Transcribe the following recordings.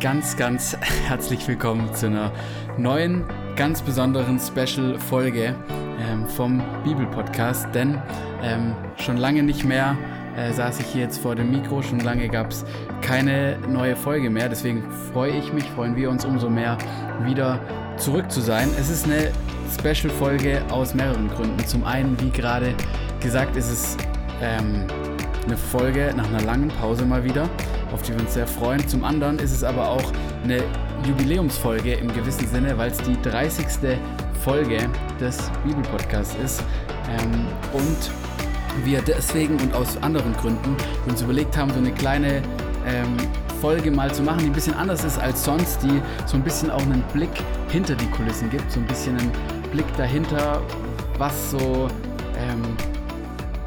ganz, ganz herzlich willkommen zu einer neuen, ganz besonderen Special-Folge ähm, vom Bibel-Podcast. Denn ähm, schon lange nicht mehr äh, saß ich hier jetzt vor dem Mikro, schon lange gab es keine neue Folge mehr. Deswegen freue ich mich, freuen wir uns umso mehr, wieder zurück zu sein. Es ist eine Special-Folge aus mehreren Gründen. Zum einen, wie gerade gesagt, ist es ähm, eine Folge nach einer langen Pause mal wieder auf die wir uns sehr freuen. Zum anderen ist es aber auch eine Jubiläumsfolge im gewissen Sinne, weil es die 30. Folge des Bibelpodcasts ist. Ähm, und wir deswegen und aus anderen Gründen uns überlegt haben, so eine kleine ähm, Folge mal zu machen, die ein bisschen anders ist als sonst, die so ein bisschen auch einen Blick hinter die Kulissen gibt, so ein bisschen einen Blick dahinter, was so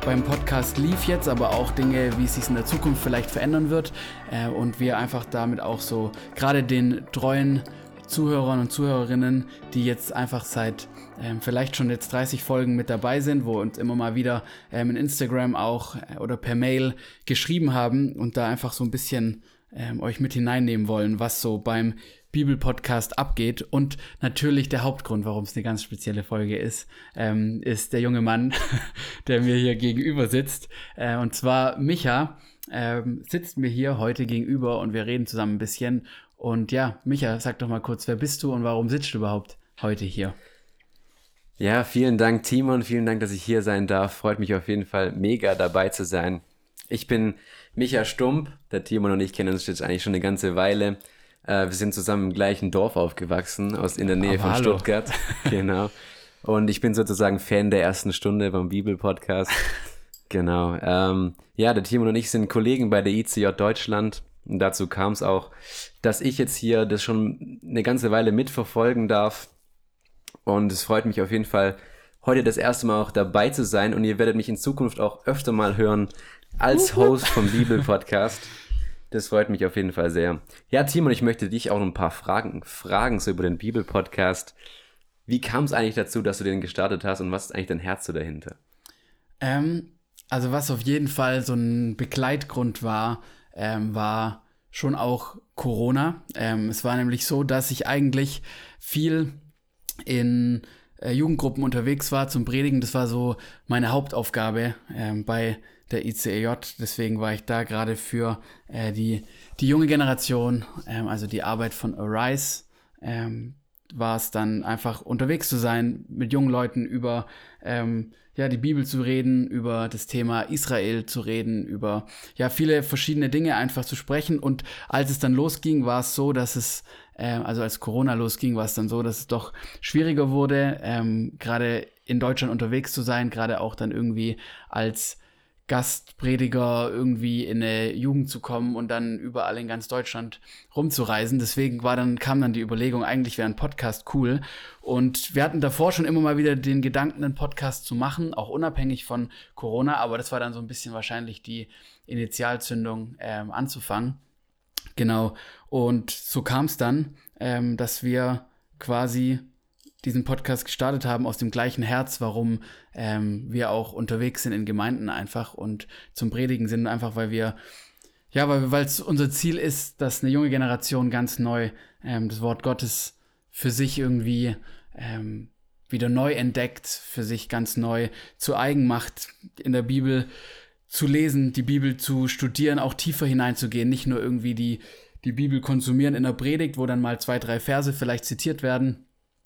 beim Podcast lief jetzt, aber auch Dinge, wie es sich in der Zukunft vielleicht verändern wird. Äh, und wir einfach damit auch so gerade den treuen Zuhörern und Zuhörerinnen, die jetzt einfach seit ähm, vielleicht schon jetzt 30 Folgen mit dabei sind, wo uns immer mal wieder ähm, in Instagram auch äh, oder per Mail geschrieben haben und da einfach so ein bisschen ähm, euch mit hineinnehmen wollen, was so beim Bibelpodcast abgeht. Und natürlich der Hauptgrund, warum es eine ganz spezielle Folge ist, ähm, ist der junge Mann, der mir hier gegenüber sitzt. Äh, und zwar Micha ähm, sitzt mir hier heute gegenüber und wir reden zusammen ein bisschen. Und ja, Micha, sag doch mal kurz, wer bist du und warum sitzt du überhaupt heute hier? Ja, vielen Dank, Timon. Vielen Dank, dass ich hier sein darf. Freut mich auf jeden Fall mega dabei zu sein. Ich bin Micha Stump. Der Timon und ich kennen uns jetzt eigentlich schon eine ganze Weile. Äh, wir sind zusammen im gleichen Dorf aufgewachsen, aus in der Nähe Aber von hallo. Stuttgart. genau. Und ich bin sozusagen Fan der ersten Stunde beim Bibel-Podcast. genau. Ähm, ja, der Timon und ich sind Kollegen bei der ICJ Deutschland. Und dazu kam es auch, dass ich jetzt hier das schon eine ganze Weile mitverfolgen darf. Und es freut mich auf jeden Fall, heute das erste Mal auch dabei zu sein. Und ihr werdet mich in Zukunft auch öfter mal hören als Host vom Bibel-Podcast. Das freut mich auf jeden Fall sehr. Ja, Timon, ich möchte dich auch noch ein paar Fragen fragen so über den Bibel-Podcast. Wie kam es eigentlich dazu, dass du den gestartet hast und was ist eigentlich dein Herz so dahinter? Ähm, also was auf jeden Fall so ein Begleitgrund war, ähm, war schon auch Corona. Ähm, es war nämlich so, dass ich eigentlich viel in äh, Jugendgruppen unterwegs war zum Predigen. Das war so meine Hauptaufgabe ähm, bei der ICEJ. Deswegen war ich da gerade für äh, die, die junge Generation, ähm, also die Arbeit von Arise, ähm, war es dann einfach unterwegs zu sein, mit jungen Leuten über ähm, ja, die Bibel zu reden, über das Thema Israel zu reden, über ja, viele verschiedene Dinge einfach zu sprechen. Und als es dann losging, war es so, dass es, äh, also als Corona losging, war es dann so, dass es doch schwieriger wurde, ähm, gerade in Deutschland unterwegs zu sein, gerade auch dann irgendwie als Gastprediger irgendwie in eine Jugend zu kommen und dann überall in ganz Deutschland rumzureisen. Deswegen war dann, kam dann die Überlegung, eigentlich wäre ein Podcast cool. Und wir hatten davor schon immer mal wieder den Gedanken, einen Podcast zu machen, auch unabhängig von Corona, aber das war dann so ein bisschen wahrscheinlich die Initialzündung ähm, anzufangen. Genau. Und so kam es dann, ähm, dass wir quasi diesen Podcast gestartet haben aus dem gleichen Herz, warum ähm, wir auch unterwegs sind in Gemeinden einfach und zum Predigen sind, einfach weil wir, ja, weil es unser Ziel ist, dass eine junge Generation ganz neu ähm, das Wort Gottes für sich irgendwie ähm, wieder neu entdeckt, für sich ganz neu zu eigen macht, in der Bibel zu lesen, die Bibel zu studieren, auch tiefer hineinzugehen, nicht nur irgendwie die, die Bibel konsumieren in der Predigt, wo dann mal zwei, drei Verse vielleicht zitiert werden,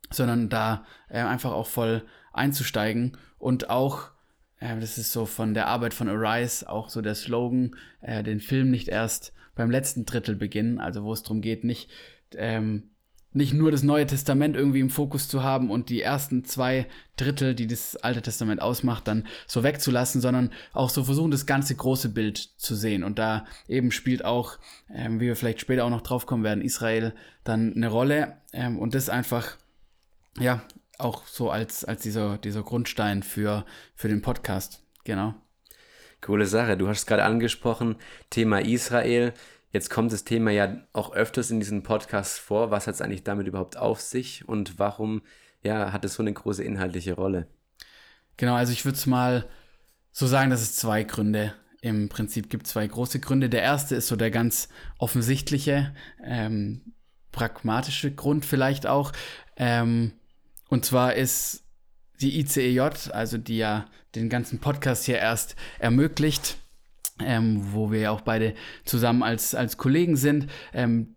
sondern da äh, einfach auch voll einzusteigen und auch, äh, das ist so von der Arbeit von Arise, auch so der Slogan, äh, den Film nicht erst beim letzten Drittel beginnen, also wo es darum geht, nicht, ähm, nicht nur das Neue Testament irgendwie im Fokus zu haben und die ersten zwei Drittel, die das Alte Testament ausmacht, dann so wegzulassen, sondern auch so versuchen, das ganze große Bild zu sehen. Und da eben spielt auch, ähm, wie wir vielleicht später auch noch drauf kommen werden, Israel dann eine Rolle. Ähm, und das einfach ja, auch so als, als dieser, dieser Grundstein für, für den Podcast. Genau. Coole Sache. Du hast es gerade angesprochen, Thema Israel. Jetzt kommt das Thema ja auch öfters in diesen Podcasts vor. Was hat es eigentlich damit überhaupt auf sich und warum ja, hat es so eine große inhaltliche Rolle? Genau, also ich würde es mal so sagen, dass es zwei Gründe im Prinzip gibt es zwei große Gründe. Der erste ist so der ganz offensichtliche, ähm, pragmatische Grund vielleicht auch. Ähm, und zwar ist die ICEJ, also die ja den ganzen Podcast hier erst ermöglicht, ähm, wo wir ja auch beide zusammen als, als Kollegen sind, ähm,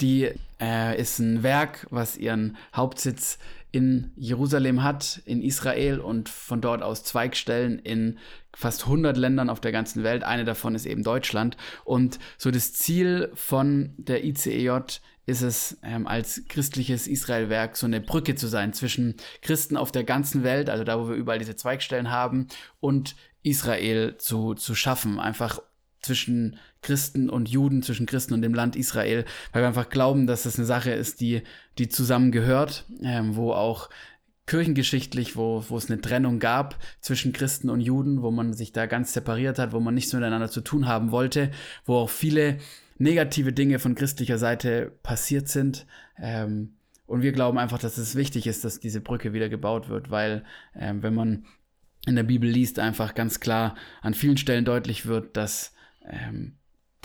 die äh, ist ein Werk, was ihren Hauptsitz in Jerusalem hat, in Israel und von dort aus Zweigstellen in fast 100 Ländern auf der ganzen Welt. Eine davon ist eben Deutschland. Und so das Ziel von der ICEJ ist es, ähm, als christliches Israelwerk so eine Brücke zu sein zwischen Christen auf der ganzen Welt, also da, wo wir überall diese Zweigstellen haben, und Israel zu, zu schaffen. Einfach zwischen Christen und Juden, zwischen Christen und dem Land Israel, weil wir einfach glauben, dass das eine Sache ist, die, die zusammengehört, ähm, wo auch kirchengeschichtlich, wo, wo es eine Trennung gab zwischen Christen und Juden, wo man sich da ganz separiert hat, wo man nichts miteinander zu tun haben wollte, wo auch viele negative Dinge von christlicher Seite passiert sind. Ähm, und wir glauben einfach, dass es wichtig ist, dass diese Brücke wieder gebaut wird, weil ähm, wenn man in der Bibel liest, einfach ganz klar an vielen Stellen deutlich wird, dass ähm,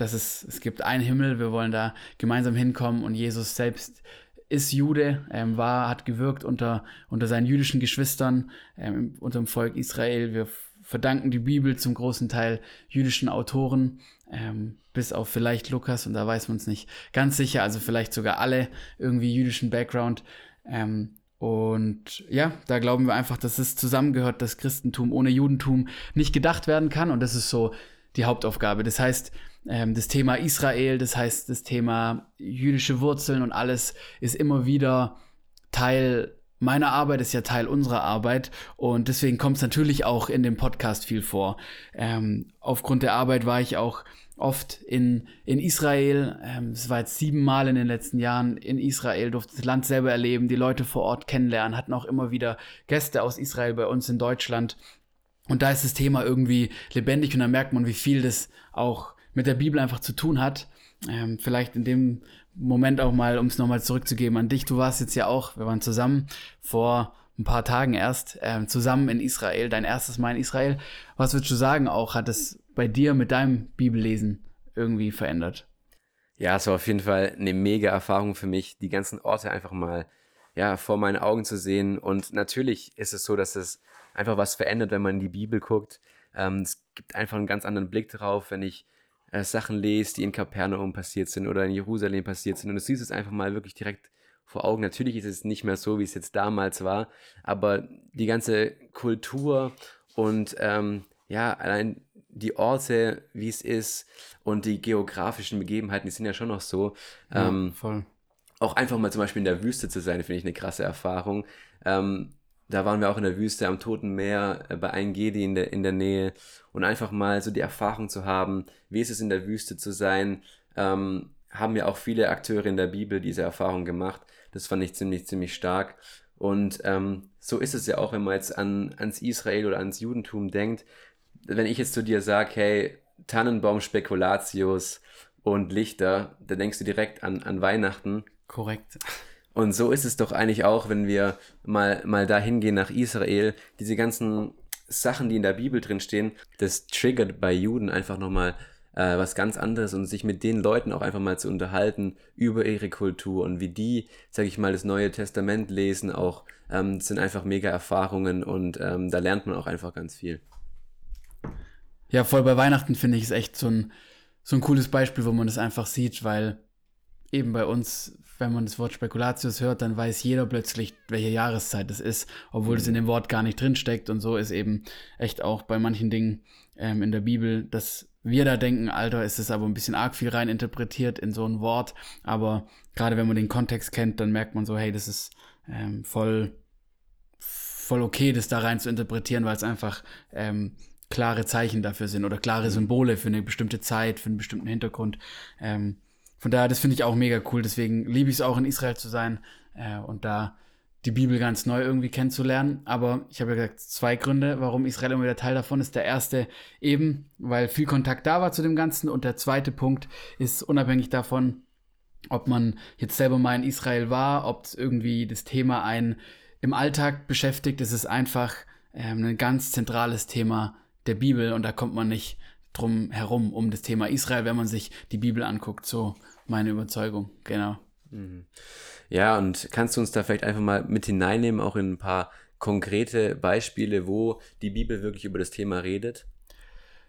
dass es, es gibt einen Himmel, wir wollen da gemeinsam hinkommen und Jesus selbst ist Jude, ähm, war, hat gewirkt unter, unter seinen jüdischen Geschwistern, ähm, unter dem Volk Israel. Wir verdanken die Bibel zum großen Teil jüdischen Autoren, ähm, bis auf vielleicht Lukas, und da weiß man es nicht ganz sicher, also vielleicht sogar alle irgendwie jüdischen Background. Ähm, und ja, da glauben wir einfach, dass es zusammengehört, dass Christentum ohne Judentum nicht gedacht werden kann. Und das ist so die Hauptaufgabe. Das heißt, ähm, das Thema Israel, das heißt, das Thema jüdische Wurzeln und alles ist immer wieder Teil meiner Arbeit, ist ja Teil unserer Arbeit und deswegen kommt es natürlich auch in dem Podcast viel vor. Ähm, aufgrund der Arbeit war ich auch oft in, in Israel. Ähm, es war jetzt siebenmal in den letzten Jahren in Israel, durfte das Land selber erleben, die Leute vor Ort kennenlernen, hatten auch immer wieder Gäste aus Israel bei uns in Deutschland. Und da ist das Thema irgendwie lebendig und da merkt man, wie viel das auch mit der Bibel einfach zu tun hat. Ähm, vielleicht in dem Moment auch mal, um es nochmal zurückzugeben an dich. Du warst jetzt ja auch, wir waren zusammen vor ein paar Tagen erst, ähm, zusammen in Israel, dein erstes Mal in Israel. Was würdest du sagen auch, hat es bei dir mit deinem Bibellesen irgendwie verändert? Ja, es war auf jeden Fall eine mega Erfahrung für mich, die ganzen Orte einfach mal ja, vor meinen Augen zu sehen. Und natürlich ist es so, dass es einfach was verändert, wenn man in die Bibel guckt. Ähm, es gibt einfach einen ganz anderen Blick drauf, wenn ich äh, Sachen lese, die in Kapernaum passiert sind oder in Jerusalem passiert sind. Und du siehst es einfach mal wirklich direkt vor Augen. Natürlich ist es nicht mehr so, wie es jetzt damals war, aber die ganze Kultur und ähm, ja, allein die Orte, wie es ist und die geografischen Begebenheiten, die sind ja schon noch so. Ja, ähm, voll. Auch einfach mal zum Beispiel in der Wüste zu sein, finde ich eine krasse Erfahrung. Ähm, da waren wir auch in der Wüste am Toten Meer äh, bei Eingedi in der, in der Nähe und einfach mal so die Erfahrung zu haben, wie ist es in der Wüste zu sein, ähm, haben ja auch viele Akteure in der Bibel diese Erfahrung gemacht. Das fand ich ziemlich, ziemlich stark. Und ähm, so ist es ja auch, wenn man jetzt an, ans Israel oder ans Judentum denkt. Wenn ich jetzt zu dir sage, hey, Tannenbaum, Spekulatius und Lichter, dann denkst du direkt an, an Weihnachten. Korrekt. Und so ist es doch eigentlich auch, wenn wir mal, mal da hingehen nach Israel. Diese ganzen Sachen, die in der Bibel drin stehen, das triggert bei Juden einfach nochmal äh, was ganz anderes und sich mit den Leuten auch einfach mal zu unterhalten über ihre Kultur und wie die, sag ich mal, das Neue Testament lesen auch, ähm, sind einfach mega Erfahrungen und ähm, da lernt man auch einfach ganz viel. Ja, voll bei Weihnachten finde ich es echt so ein, so ein cooles Beispiel, wo man das einfach sieht, weil eben bei uns wenn man das Wort Spekulatius hört, dann weiß jeder plötzlich, welche Jahreszeit es ist, obwohl es in dem Wort gar nicht drinsteckt. Und so ist eben echt auch bei manchen Dingen ähm, in der Bibel, dass wir da denken, Alter, ist es aber ein bisschen arg viel rein interpretiert in so ein Wort. Aber gerade wenn man den Kontext kennt, dann merkt man so, hey, das ist ähm, voll, voll okay, das da rein zu interpretieren, weil es einfach ähm, klare Zeichen dafür sind oder klare Symbole für eine bestimmte Zeit, für einen bestimmten Hintergrund. Ähm, von daher, das finde ich auch mega cool. Deswegen liebe ich es auch, in Israel zu sein äh, und da die Bibel ganz neu irgendwie kennenzulernen. Aber ich habe ja gesagt, zwei Gründe, warum Israel immer wieder Teil davon ist. Der erste eben, weil viel Kontakt da war zu dem Ganzen. Und der zweite Punkt ist unabhängig davon, ob man jetzt selber mal in Israel war, ob es irgendwie das Thema einen im Alltag beschäftigt. Es ist einfach ähm, ein ganz zentrales Thema der Bibel und da kommt man nicht drum herum, um das Thema Israel, wenn man sich die Bibel anguckt. So meine Überzeugung, genau. Mhm. Ja, und kannst du uns da vielleicht einfach mal mit hineinnehmen, auch in ein paar konkrete Beispiele, wo die Bibel wirklich über das Thema redet?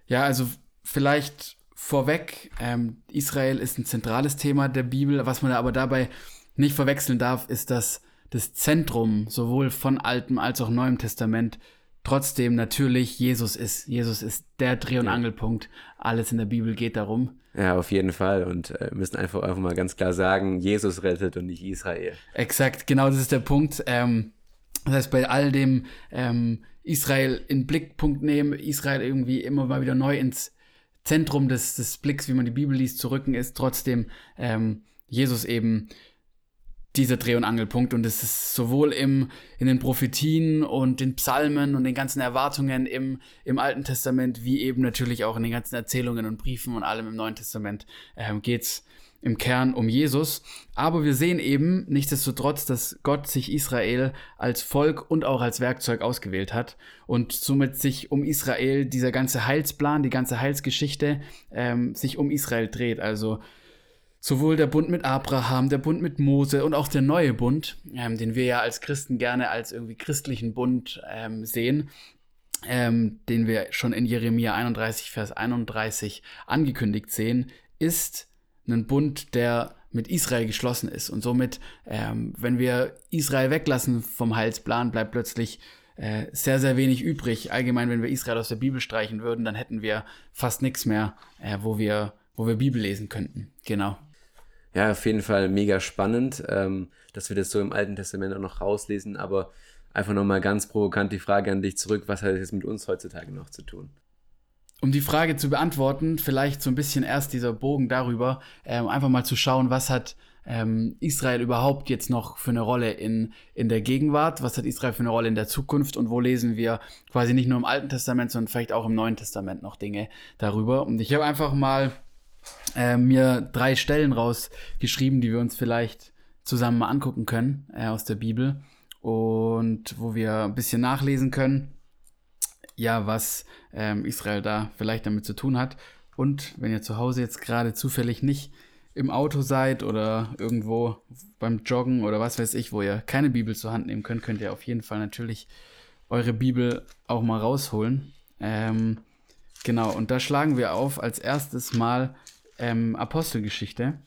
Ja, also vielleicht vorweg, ähm, Israel ist ein zentrales Thema der Bibel. Was man aber dabei nicht verwechseln darf, ist, dass das Zentrum sowohl von Altem als auch Neuem Testament trotzdem natürlich Jesus ist. Jesus ist der Dreh- und Angelpunkt. Alles in der Bibel geht darum. Ja, auf jeden Fall. Und äh, müssen einfach, einfach mal ganz klar sagen, Jesus rettet und nicht Israel. Exakt, genau das ist der Punkt. Ähm, das heißt, bei all dem ähm, Israel in Blickpunkt nehmen, Israel irgendwie immer mal wieder neu ins Zentrum des, des Blicks, wie man die Bibel liest, zu rücken, ist trotzdem ähm, Jesus eben dieser Dreh- und Angelpunkt. Und es ist sowohl im, in den Prophetien und den Psalmen und den ganzen Erwartungen im, im Alten Testament, wie eben natürlich auch in den ganzen Erzählungen und Briefen und allem im Neuen Testament ähm, geht es im Kern um Jesus. Aber wir sehen eben nichtsdestotrotz, dass Gott sich Israel als Volk und auch als Werkzeug ausgewählt hat und somit sich um Israel, dieser ganze Heilsplan, die ganze Heilsgeschichte ähm, sich um Israel dreht. Also sowohl der Bund mit Abraham, der Bund mit Mose und auch der neue Bund, ähm, den wir ja als Christen gerne als irgendwie christlichen Bund ähm, sehen, ähm, den wir schon in Jeremia 31, Vers 31 angekündigt sehen, ist ein Bund, der mit Israel geschlossen ist. Und somit, ähm, wenn wir Israel weglassen vom Heilsplan, bleibt plötzlich äh, sehr, sehr wenig übrig. Allgemein, wenn wir Israel aus der Bibel streichen würden, dann hätten wir fast nichts mehr, äh, wo, wir, wo wir Bibel lesen könnten. Genau. Ja, auf jeden Fall mega spannend, ähm, dass wir das so im Alten Testament auch noch rauslesen, aber einfach nochmal ganz provokant die Frage an dich zurück, was hat das jetzt mit uns heutzutage noch zu tun? Um die Frage zu beantworten, vielleicht so ein bisschen erst dieser Bogen darüber, ähm, einfach mal zu schauen, was hat ähm, Israel überhaupt jetzt noch für eine Rolle in, in der Gegenwart, was hat Israel für eine Rolle in der Zukunft und wo lesen wir quasi nicht nur im Alten Testament, sondern vielleicht auch im Neuen Testament noch Dinge darüber. Und ich habe einfach mal äh, mir drei Stellen rausgeschrieben, die wir uns vielleicht zusammen mal angucken können äh, aus der Bibel und wo wir ein bisschen nachlesen können, ja, was ähm, Israel da vielleicht damit zu tun hat. Und wenn ihr zu Hause jetzt gerade zufällig nicht im Auto seid oder irgendwo beim Joggen oder was weiß ich, wo ihr keine Bibel zur Hand nehmen könnt, könnt ihr auf jeden Fall natürlich eure Bibel auch mal rausholen. Ähm, genau, und da schlagen wir auf als erstes mal ähm, Apostelgeschichte.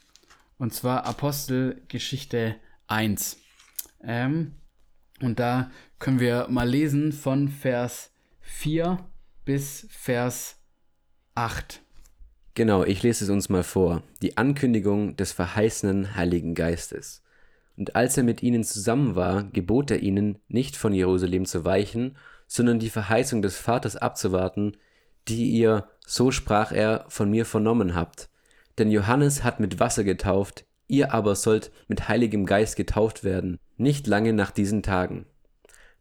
Und zwar Apostelgeschichte 1. Ähm, und da können wir mal lesen von Vers 4 bis Vers 8. Genau, ich lese es uns mal vor. Die Ankündigung des verheißenen Heiligen Geistes. Und als er mit ihnen zusammen war, gebot er ihnen, nicht von Jerusalem zu weichen, sondern die Verheißung des Vaters abzuwarten, die ihr, so sprach er, von mir vernommen habt. Denn Johannes hat mit Wasser getauft, ihr aber sollt mit Heiligem Geist getauft werden, nicht lange nach diesen Tagen.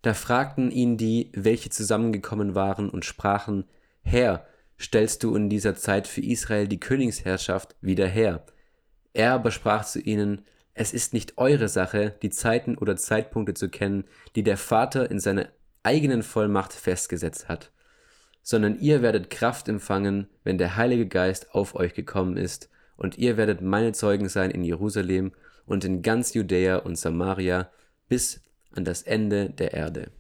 Da fragten ihn die, welche zusammengekommen waren, und sprachen, Herr, stellst du in dieser Zeit für Israel die Königsherrschaft wieder her? Er aber sprach zu ihnen, es ist nicht eure Sache, die Zeiten oder Zeitpunkte zu kennen, die der Vater in seiner eigenen Vollmacht festgesetzt hat sondern ihr werdet Kraft empfangen, wenn der Heilige Geist auf euch gekommen ist, und ihr werdet meine Zeugen sein in Jerusalem und in ganz Judäa und Samaria bis an das Ende der Erde.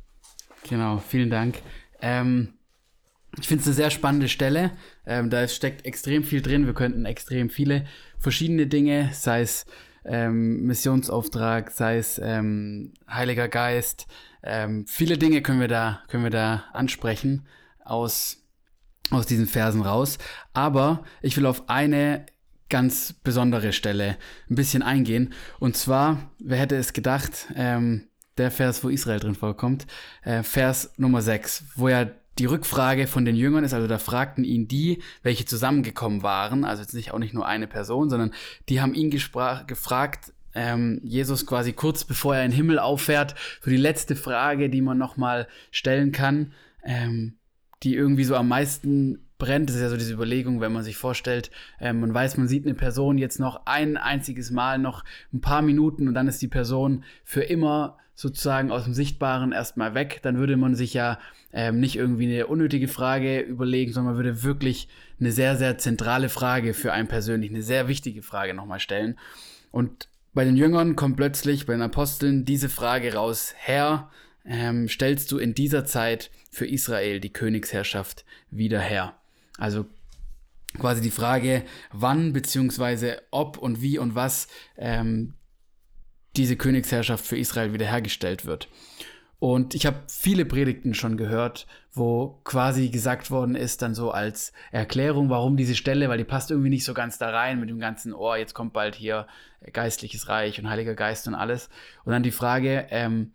Genau, vielen Dank. Ähm, ich finde es eine sehr spannende Stelle. Ähm, da steckt extrem viel drin. Wir könnten extrem viele verschiedene Dinge, sei es ähm, Missionsauftrag, sei es ähm, Heiliger Geist, ähm, viele Dinge können wir da, können wir da ansprechen aus, aus diesen Versen raus. Aber ich will auf eine ganz besondere Stelle ein bisschen eingehen. Und zwar, wer hätte es gedacht, ähm, der Vers, wo Israel drin vorkommt, äh, Vers Nummer 6, wo ja die Rückfrage von den Jüngern ist, also da fragten ihn die, welche zusammengekommen waren, also jetzt nicht auch nicht nur eine Person, sondern die haben ihn gefragt, ähm, Jesus quasi kurz bevor er in den Himmel auffährt, für die letzte Frage, die man nochmal stellen kann, ähm, die irgendwie so am meisten brennt. Das ist ja so diese Überlegung, wenn man sich vorstellt, äh, man weiß, man sieht eine Person jetzt noch ein einziges Mal, noch ein paar Minuten und dann ist die Person für immer sozusagen aus dem Sichtbaren erstmal weg, dann würde man sich ja ähm, nicht irgendwie eine unnötige Frage überlegen, sondern man würde wirklich eine sehr, sehr zentrale Frage für einen persönlich, eine sehr wichtige Frage nochmal stellen. Und bei den Jüngern kommt plötzlich, bei den Aposteln, diese Frage raus, Herr, ähm, stellst du in dieser Zeit für Israel die Königsherrschaft wieder her? Also quasi die Frage, wann beziehungsweise ob und wie und was ähm, diese Königsherrschaft für Israel wiederhergestellt wird. Und ich habe viele Predigten schon gehört, wo quasi gesagt worden ist, dann so als Erklärung, warum diese Stelle, weil die passt irgendwie nicht so ganz da rein mit dem ganzen Ohr, jetzt kommt bald hier geistliches Reich und Heiliger Geist und alles. Und dann die Frage, ähm,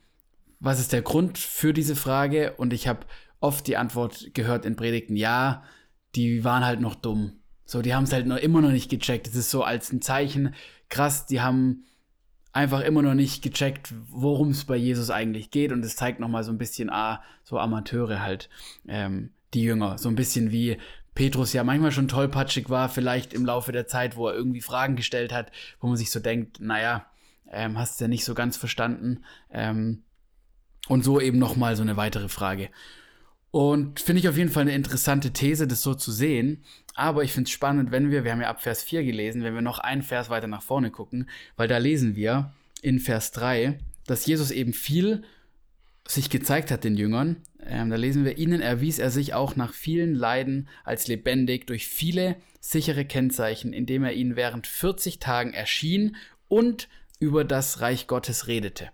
was ist der Grund für diese Frage? Und ich habe oft die Antwort gehört in Predigten, ja, die waren halt noch dumm. So, die haben es halt noch immer noch nicht gecheckt. Das ist so als ein Zeichen, krass, die haben einfach immer noch nicht gecheckt, worum es bei Jesus eigentlich geht. Und es zeigt nochmal so ein bisschen, ah, so Amateure halt, ähm, die Jünger. So ein bisschen wie Petrus ja manchmal schon tollpatschig war, vielleicht im Laufe der Zeit, wo er irgendwie Fragen gestellt hat, wo man sich so denkt, naja, ähm, hast du ja nicht so ganz verstanden. Ähm, und so eben nochmal so eine weitere Frage. Und finde ich auf jeden Fall eine interessante These, das so zu sehen. Aber ich finde es spannend, wenn wir, wir haben ja ab Vers 4 gelesen, wenn wir noch einen Vers weiter nach vorne gucken, weil da lesen wir in Vers 3, dass Jesus eben viel sich gezeigt hat den Jüngern. Ähm, da lesen wir, ihnen erwies er sich auch nach vielen Leiden als lebendig durch viele sichere Kennzeichen, indem er ihnen während 40 Tagen erschien und über das Reich Gottes redete.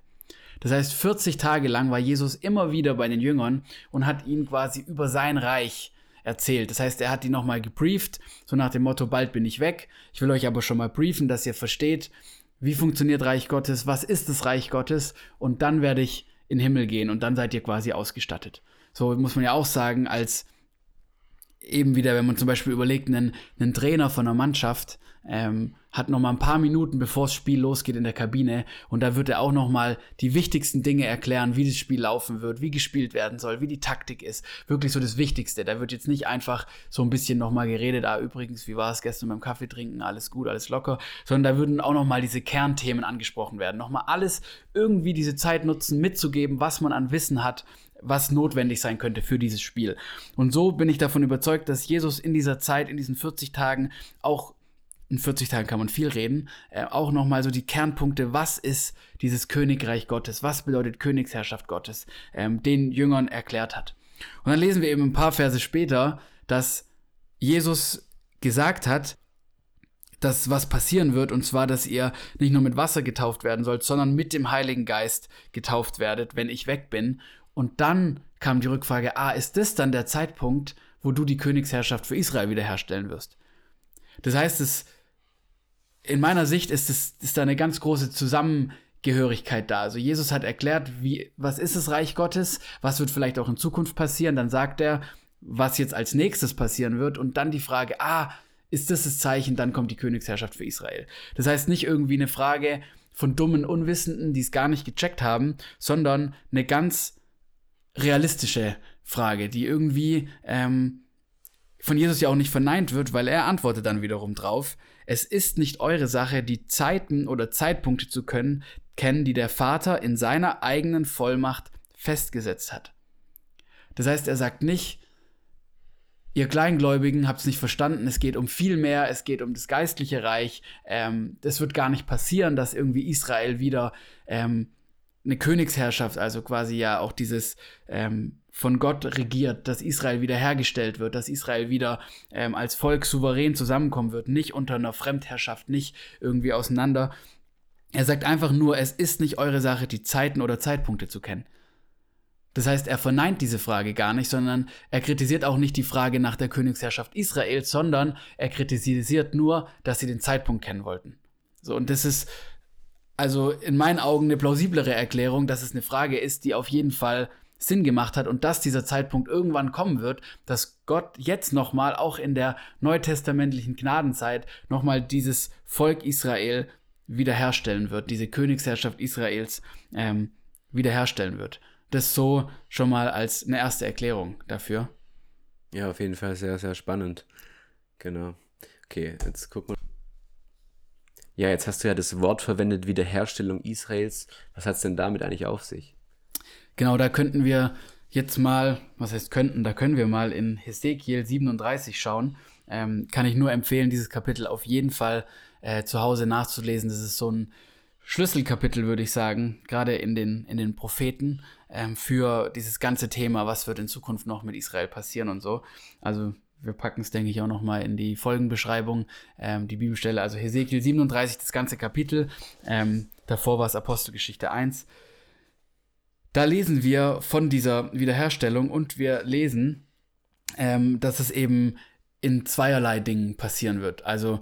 Das heißt, 40 Tage lang war Jesus immer wieder bei den Jüngern und hat ihnen quasi über sein Reich erzählt. Das heißt, er hat die nochmal gebrieft, so nach dem Motto, bald bin ich weg. Ich will euch aber schon mal briefen, dass ihr versteht, wie funktioniert Reich Gottes, was ist das Reich Gottes und dann werde ich in den Himmel gehen und dann seid ihr quasi ausgestattet. So muss man ja auch sagen, als eben wieder, wenn man zum Beispiel überlegt, einen, einen Trainer von einer Mannschaft, ähm, hat noch mal ein paar Minuten, bevor das Spiel losgeht in der Kabine. Und da wird er auch noch mal die wichtigsten Dinge erklären, wie das Spiel laufen wird, wie gespielt werden soll, wie die Taktik ist, wirklich so das Wichtigste. Da wird jetzt nicht einfach so ein bisschen noch mal geredet, ah übrigens, wie war es gestern beim Kaffee trinken, alles gut, alles locker, sondern da würden auch noch mal diese Kernthemen angesprochen werden, noch mal alles irgendwie diese Zeit nutzen, mitzugeben, was man an Wissen hat, was notwendig sein könnte für dieses Spiel. Und so bin ich davon überzeugt, dass Jesus in dieser Zeit, in diesen 40 Tagen auch in 40 Tagen kann man viel reden, äh, auch nochmal so die Kernpunkte, was ist dieses Königreich Gottes, was bedeutet Königsherrschaft Gottes, ähm, den Jüngern erklärt hat. Und dann lesen wir eben ein paar Verse später, dass Jesus gesagt hat, dass was passieren wird, und zwar, dass ihr nicht nur mit Wasser getauft werden sollt, sondern mit dem Heiligen Geist getauft werdet, wenn ich weg bin. Und dann kam die Rückfrage, ah, ist das dann der Zeitpunkt, wo du die Königsherrschaft für Israel wiederherstellen wirst? Das heißt, es in meiner Sicht ist, es, ist da eine ganz große Zusammengehörigkeit da. Also Jesus hat erklärt, wie, was ist das Reich Gottes, was wird vielleicht auch in Zukunft passieren. Dann sagt er, was jetzt als nächstes passieren wird. Und dann die Frage, ah, ist das das Zeichen, dann kommt die Königsherrschaft für Israel. Das heißt nicht irgendwie eine Frage von dummen Unwissenden, die es gar nicht gecheckt haben, sondern eine ganz realistische Frage, die irgendwie ähm, von Jesus ja auch nicht verneint wird, weil er antwortet dann wiederum drauf, es ist nicht eure Sache, die Zeiten oder Zeitpunkte zu können, kennen, die der Vater in seiner eigenen Vollmacht festgesetzt hat. Das heißt, er sagt nicht, ihr Kleingläubigen habt es nicht verstanden, es geht um viel mehr, es geht um das geistliche Reich. Ähm, das wird gar nicht passieren, dass irgendwie Israel wieder ähm, eine Königsherrschaft, also quasi ja auch dieses ähm, von Gott regiert, dass Israel wiederhergestellt wird, dass Israel wieder ähm, als Volk souverän zusammenkommen wird, nicht unter einer Fremdherrschaft, nicht irgendwie auseinander. Er sagt einfach nur, es ist nicht eure Sache, die Zeiten oder Zeitpunkte zu kennen. Das heißt, er verneint diese Frage gar nicht, sondern er kritisiert auch nicht die Frage nach der Königsherrschaft Israels, sondern er kritisiert nur, dass sie den Zeitpunkt kennen wollten. So, und das ist also in meinen Augen eine plausiblere Erklärung, dass es eine Frage ist, die auf jeden Fall Sinn gemacht hat und dass dieser Zeitpunkt irgendwann kommen wird, dass Gott jetzt nochmal, auch in der neutestamentlichen Gnadenzeit, nochmal dieses Volk Israel wiederherstellen wird, diese Königsherrschaft Israels ähm, wiederherstellen wird. Das so schon mal als eine erste Erklärung dafür. Ja, auf jeden Fall sehr, sehr spannend. Genau. Okay, jetzt gucken wir. ja, jetzt hast du ja das Wort verwendet, Wiederherstellung Israels. Was hat es denn damit eigentlich auf sich? Genau, da könnten wir jetzt mal, was heißt könnten, da können wir mal in Hesekiel 37 schauen. Ähm, kann ich nur empfehlen, dieses Kapitel auf jeden Fall äh, zu Hause nachzulesen. Das ist so ein Schlüsselkapitel, würde ich sagen, gerade in den, in den Propheten ähm, für dieses ganze Thema, was wird in Zukunft noch mit Israel passieren und so. Also wir packen es, denke ich, auch nochmal in die Folgenbeschreibung, ähm, die Bibelstelle, also Hesekiel 37, das ganze Kapitel. Ähm, davor war es Apostelgeschichte 1. Da lesen wir von dieser Wiederherstellung und wir lesen, ähm, dass es eben in zweierlei Dingen passieren wird. Also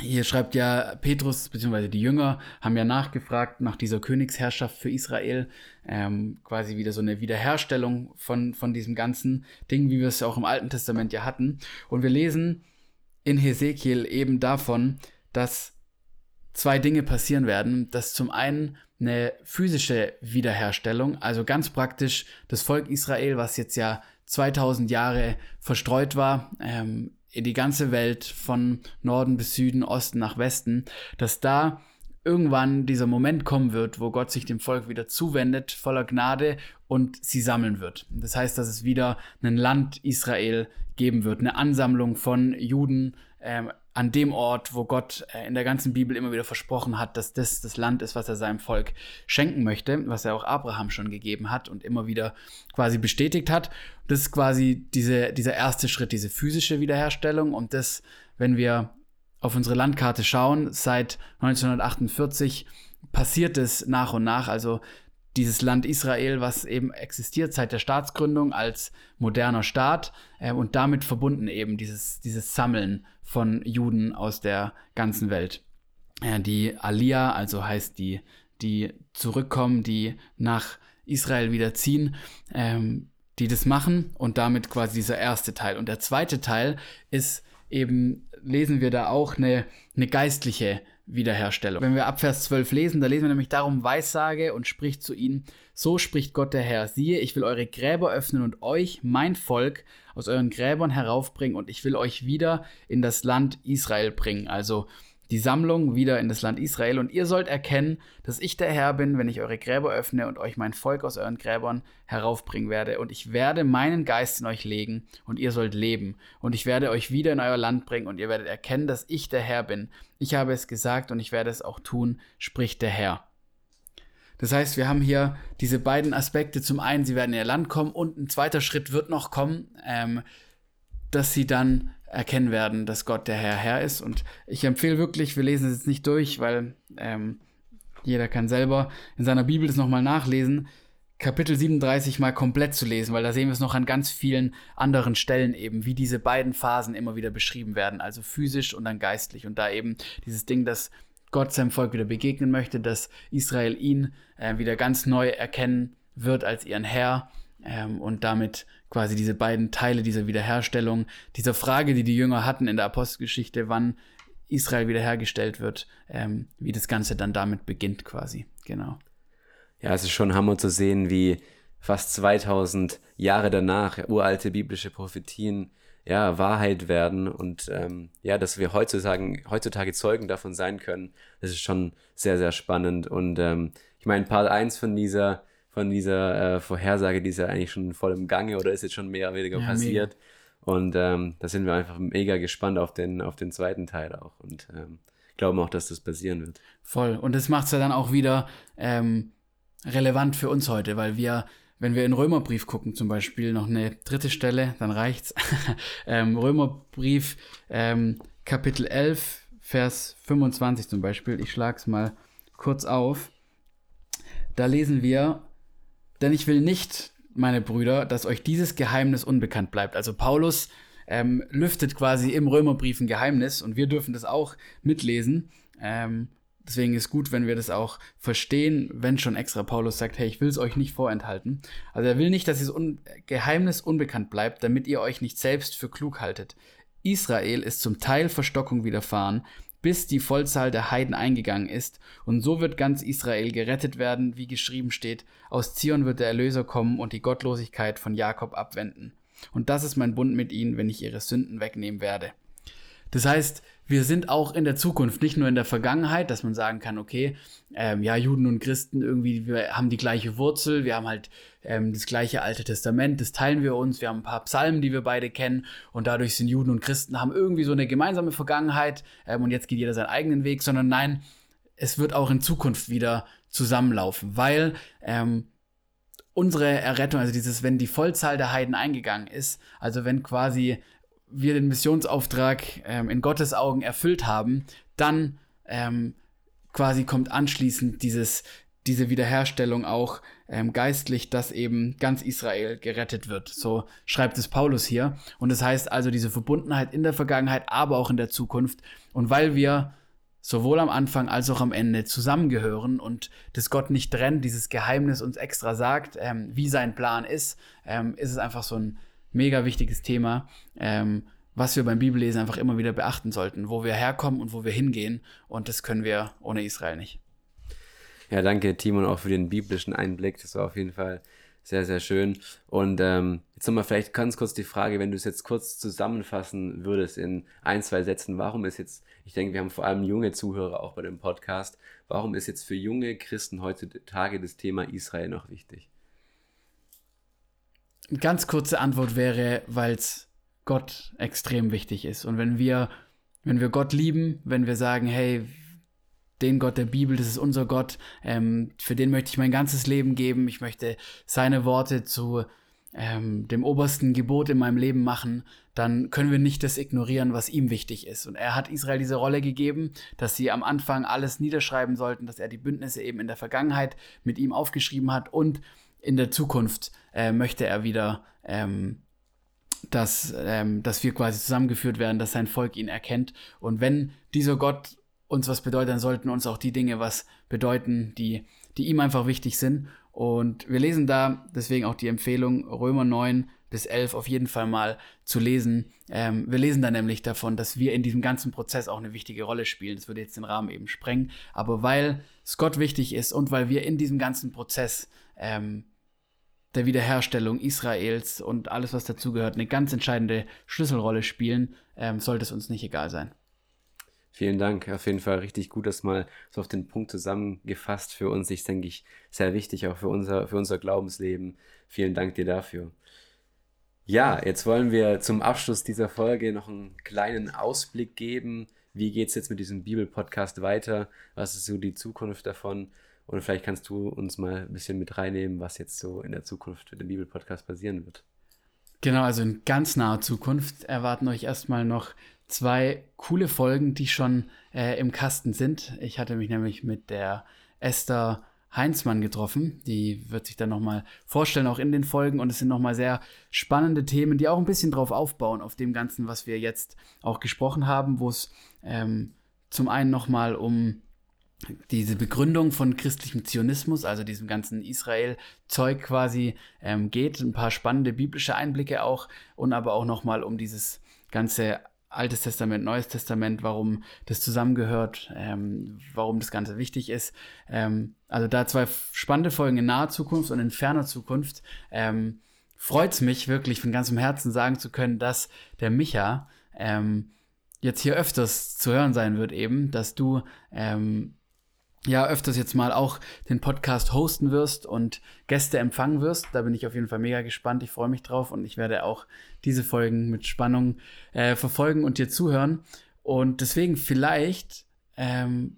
hier schreibt ja Petrus, beziehungsweise die Jünger, haben ja nachgefragt nach dieser Königsherrschaft für Israel, ähm, quasi wieder so eine Wiederherstellung von, von diesem ganzen Ding, wie wir es ja auch im Alten Testament ja hatten. Und wir lesen in Hesekiel eben davon, dass zwei Dinge passieren werden. dass zum einen eine physische Wiederherstellung, also ganz praktisch das Volk Israel, was jetzt ja 2000 Jahre verstreut war, ähm, in die ganze Welt von Norden bis Süden, Osten nach Westen, dass da irgendwann dieser Moment kommen wird, wo Gott sich dem Volk wieder zuwendet, voller Gnade und sie sammeln wird. Das heißt, dass es wieder ein Land Israel geben wird, eine Ansammlung von Juden, ähm, an dem Ort, wo Gott äh, in der ganzen Bibel immer wieder versprochen hat, dass das das Land ist, was er seinem Volk schenken möchte, was er auch Abraham schon gegeben hat und immer wieder quasi bestätigt hat. Das ist quasi diese, dieser erste Schritt, diese physische Wiederherstellung und das, wenn wir auf unsere Landkarte schauen, seit 1948 passiert es nach und nach, also dieses Land Israel, was eben existiert seit der Staatsgründung als moderner Staat äh, und damit verbunden eben dieses, dieses Sammeln von Juden aus der ganzen Welt. Äh, die Aliyah, also heißt die, die zurückkommen, die nach Israel wieder ziehen, ähm, die das machen und damit quasi dieser erste Teil. Und der zweite Teil ist eben, lesen wir da auch eine, eine geistliche Wiederherstellung. Wenn wir ab Vers 12 lesen, da lesen wir nämlich darum, Weissage und spricht zu ihnen, so spricht Gott der Herr, siehe, ich will eure Gräber öffnen und euch, mein Volk, aus euren Gräbern heraufbringen und ich will euch wieder in das Land Israel bringen. Also die Sammlung wieder in das Land Israel und ihr sollt erkennen, dass ich der Herr bin, wenn ich eure Gräber öffne und euch mein Volk aus euren Gräbern heraufbringen werde und ich werde meinen Geist in euch legen und ihr sollt leben und ich werde euch wieder in euer Land bringen und ihr werdet erkennen, dass ich der Herr bin. Ich habe es gesagt und ich werde es auch tun, spricht der Herr. Das heißt, wir haben hier diese beiden Aspekte. Zum einen, sie werden in ihr Land kommen und ein zweiter Schritt wird noch kommen, ähm, dass sie dann erkennen werden, dass Gott der Herr Herr ist. Und ich empfehle wirklich, wir lesen es jetzt nicht durch, weil ähm, jeder kann selber in seiner Bibel das nochmal nachlesen, Kapitel 37 mal komplett zu lesen, weil da sehen wir es noch an ganz vielen anderen Stellen eben, wie diese beiden Phasen immer wieder beschrieben werden, also physisch und dann geistlich. Und da eben dieses Ding, dass Gott seinem Volk wieder begegnen möchte, dass Israel ihn äh, wieder ganz neu erkennen wird als ihren Herr ähm, und damit quasi diese beiden Teile dieser Wiederherstellung, dieser Frage, die die Jünger hatten in der Apostelgeschichte, wann Israel wiederhergestellt wird, ähm, wie das Ganze dann damit beginnt quasi. Genau. Ja, es ist schon Hammer zu sehen, wie fast 2000 Jahre danach uralte biblische Prophetien ja, Wahrheit werden und ähm, ja, dass wir heutzutage, heutzutage Zeugen davon sein können, das ist schon sehr, sehr spannend. Und ähm, ich meine, Part 1 von dieser von dieser äh, Vorhersage, die ist ja eigentlich schon voll im Gange oder ist jetzt schon mehr oder weniger ja, passiert. Mega. Und ähm, da sind wir einfach mega gespannt auf den, auf den zweiten Teil auch und ähm, glauben auch, dass das passieren wird. Voll. Und das macht es ja dann auch wieder ähm, relevant für uns heute, weil wir, wenn wir in Römerbrief gucken, zum Beispiel noch eine dritte Stelle, dann reicht's. ähm, Römerbrief, ähm, Kapitel 11, Vers 25 zum Beispiel. Ich schlag's mal kurz auf. Da lesen wir, denn ich will nicht, meine Brüder, dass euch dieses Geheimnis unbekannt bleibt. Also Paulus ähm, lüftet quasi im Römerbrief ein Geheimnis und wir dürfen das auch mitlesen. Ähm, deswegen ist gut, wenn wir das auch verstehen, wenn schon extra Paulus sagt, hey, ich will es euch nicht vorenthalten. Also er will nicht, dass dieses Un Geheimnis unbekannt bleibt, damit ihr euch nicht selbst für klug haltet. Israel ist zum Teil Verstockung widerfahren, bis die Vollzahl der Heiden eingegangen ist, und so wird ganz Israel gerettet werden, wie geschrieben steht, aus Zion wird der Erlöser kommen und die Gottlosigkeit von Jakob abwenden. Und das ist mein Bund mit ihnen, wenn ich ihre Sünden wegnehmen werde. Das heißt, wir sind auch in der Zukunft, nicht nur in der Vergangenheit, dass man sagen kann, okay, ähm, ja, Juden und Christen irgendwie, wir haben die gleiche Wurzel, wir haben halt ähm, das gleiche Alte Testament, das teilen wir uns, wir haben ein paar Psalmen, die wir beide kennen und dadurch sind Juden und Christen, haben irgendwie so eine gemeinsame Vergangenheit ähm, und jetzt geht jeder seinen eigenen Weg, sondern nein, es wird auch in Zukunft wieder zusammenlaufen, weil ähm, unsere Errettung, also dieses, wenn die Vollzahl der Heiden eingegangen ist, also wenn quasi wir den Missionsauftrag ähm, in Gottes Augen erfüllt haben, dann ähm, quasi kommt anschließend dieses, diese Wiederherstellung auch ähm, geistlich, dass eben ganz Israel gerettet wird. So schreibt es Paulus hier. Und das heißt also diese Verbundenheit in der Vergangenheit, aber auch in der Zukunft. Und weil wir sowohl am Anfang als auch am Ende zusammengehören und das Gott nicht trennt, dieses Geheimnis uns extra sagt, ähm, wie sein Plan ist, ähm, ist es einfach so ein mega wichtiges Thema, ähm, was wir beim Bibellesen einfach immer wieder beachten sollten, wo wir herkommen und wo wir hingehen. Und das können wir ohne Israel nicht. Ja, danke Timon auch für den biblischen Einblick. Das war auf jeden Fall sehr, sehr schön. Und ähm, jetzt nochmal vielleicht ganz kurz die Frage, wenn du es jetzt kurz zusammenfassen würdest in ein, zwei Sätzen, warum ist jetzt, ich denke, wir haben vor allem junge Zuhörer auch bei dem Podcast, warum ist jetzt für junge Christen heutzutage das Thema Israel noch wichtig? Ganz kurze Antwort wäre, weil es Gott extrem wichtig ist. Und wenn wir, wenn wir Gott lieben, wenn wir sagen, hey, den Gott der Bibel, das ist unser Gott, ähm, für den möchte ich mein ganzes Leben geben, ich möchte seine Worte zu ähm, dem obersten Gebot in meinem Leben machen, dann können wir nicht das ignorieren, was ihm wichtig ist. Und er hat Israel diese Rolle gegeben, dass sie am Anfang alles niederschreiben sollten, dass er die Bündnisse eben in der Vergangenheit mit ihm aufgeschrieben hat und in der Zukunft äh, möchte er wieder, ähm, dass, ähm, dass wir quasi zusammengeführt werden, dass sein Volk ihn erkennt. Und wenn dieser Gott uns was bedeutet, dann sollten uns auch die Dinge was bedeuten, die, die ihm einfach wichtig sind. Und wir lesen da deswegen auch die Empfehlung, Römer 9 bis 11 auf jeden Fall mal zu lesen. Ähm, wir lesen da nämlich davon, dass wir in diesem ganzen Prozess auch eine wichtige Rolle spielen. Das würde jetzt den Rahmen eben sprengen. Aber weil es Gott wichtig ist und weil wir in diesem ganzen Prozess ähm, der Wiederherstellung Israels und alles, was dazugehört, eine ganz entscheidende Schlüsselrolle spielen, ähm, sollte es uns nicht egal sein. Vielen Dank. Auf jeden Fall richtig gut, das mal so auf den Punkt zusammengefasst für uns. Ich denke ich sehr wichtig auch für unser, für unser Glaubensleben. Vielen Dank dir dafür. Ja, jetzt wollen wir zum Abschluss dieser Folge noch einen kleinen Ausblick geben. Wie geht es jetzt mit diesem Bibel-Podcast weiter? Was ist so die Zukunft davon? Und vielleicht kannst du uns mal ein bisschen mit reinnehmen, was jetzt so in der Zukunft mit dem Bibelpodcast passieren wird. Genau, also in ganz naher Zukunft erwarten euch erstmal noch zwei coole Folgen, die schon äh, im Kasten sind. Ich hatte mich nämlich mit der Esther Heinzmann getroffen. Die wird sich dann nochmal vorstellen, auch in den Folgen. Und es sind nochmal sehr spannende Themen, die auch ein bisschen drauf aufbauen, auf dem Ganzen, was wir jetzt auch gesprochen haben, wo es ähm, zum einen nochmal um diese Begründung von christlichem Zionismus, also diesem ganzen Israel-Zeug quasi ähm, geht. Ein paar spannende biblische Einblicke auch und aber auch nochmal um dieses ganze Altes Testament, Neues Testament, warum das zusammengehört, ähm, warum das Ganze wichtig ist. Ähm, also da zwei spannende Folgen in naher Zukunft und in ferner Zukunft. Ähm, Freut es mich wirklich von ganzem Herzen sagen zu können, dass der Micha ähm, jetzt hier öfters zu hören sein wird, eben, dass du ähm, ja öfters jetzt mal auch den Podcast hosten wirst und Gäste empfangen wirst. Da bin ich auf jeden Fall mega gespannt. Ich freue mich drauf und ich werde auch diese Folgen mit Spannung äh, verfolgen und dir zuhören. Und deswegen vielleicht, ähm,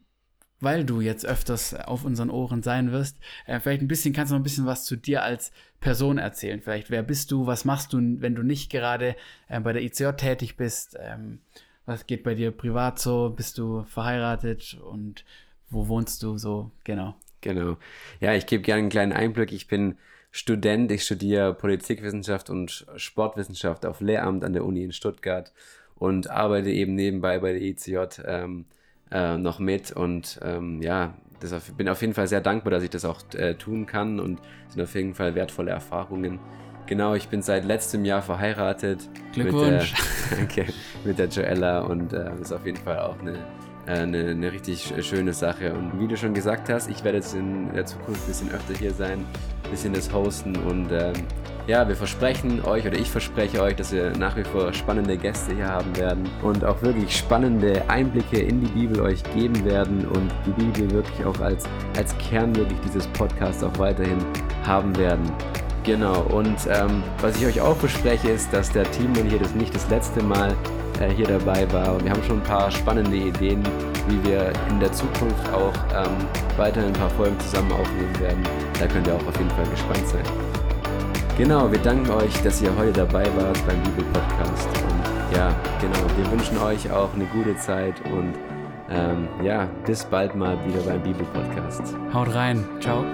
weil du jetzt öfters auf unseren Ohren sein wirst, äh, vielleicht ein bisschen kannst du noch ein bisschen was zu dir als Person erzählen. Vielleicht, wer bist du, was machst du, wenn du nicht gerade äh, bei der ICJ tätig bist? Ähm, was geht bei dir privat so? Bist du verheiratet und wo wohnst du so? Genau. Genau. Ja, ich gebe gerne einen kleinen Einblick. Ich bin Student, ich studiere Politikwissenschaft und Sportwissenschaft auf Lehramt an der Uni in Stuttgart und arbeite eben nebenbei bei der ECJ ähm, äh, noch mit und ähm, ja, das bin auf jeden Fall sehr dankbar, dass ich das auch äh, tun kann und sind auf jeden Fall wertvolle Erfahrungen. Genau, ich bin seit letztem Jahr verheiratet. Glückwunsch. Mit der, danke, mit der Joella und äh, ist auf jeden Fall auch eine eine, eine richtig schöne Sache. Und wie du schon gesagt hast, ich werde jetzt in der Zukunft ein bisschen öfter hier sein, ein bisschen das hosten und ähm, ja, wir versprechen euch oder ich verspreche euch, dass wir nach wie vor spannende Gäste hier haben werden und auch wirklich spannende Einblicke in die Bibel euch geben werden und die Bibel wirklich auch als, als Kern wirklich dieses Podcasts auch weiterhin haben werden. Genau, und ähm, was ich euch auch verspreche, ist, dass der Timon hier das nicht das letzte Mal äh, hier dabei war. Wir haben schon ein paar spannende Ideen, wie wir in der Zukunft auch ähm, weiterhin ein paar Folgen zusammen aufnehmen werden. Da könnt ihr auch auf jeden Fall gespannt sein. Genau, wir danken euch, dass ihr heute dabei wart beim Bibel-Podcast. Und ja, genau, wir wünschen euch auch eine gute Zeit und ähm, ja, bis bald mal wieder beim Bibel-Podcast. Haut rein. Ciao.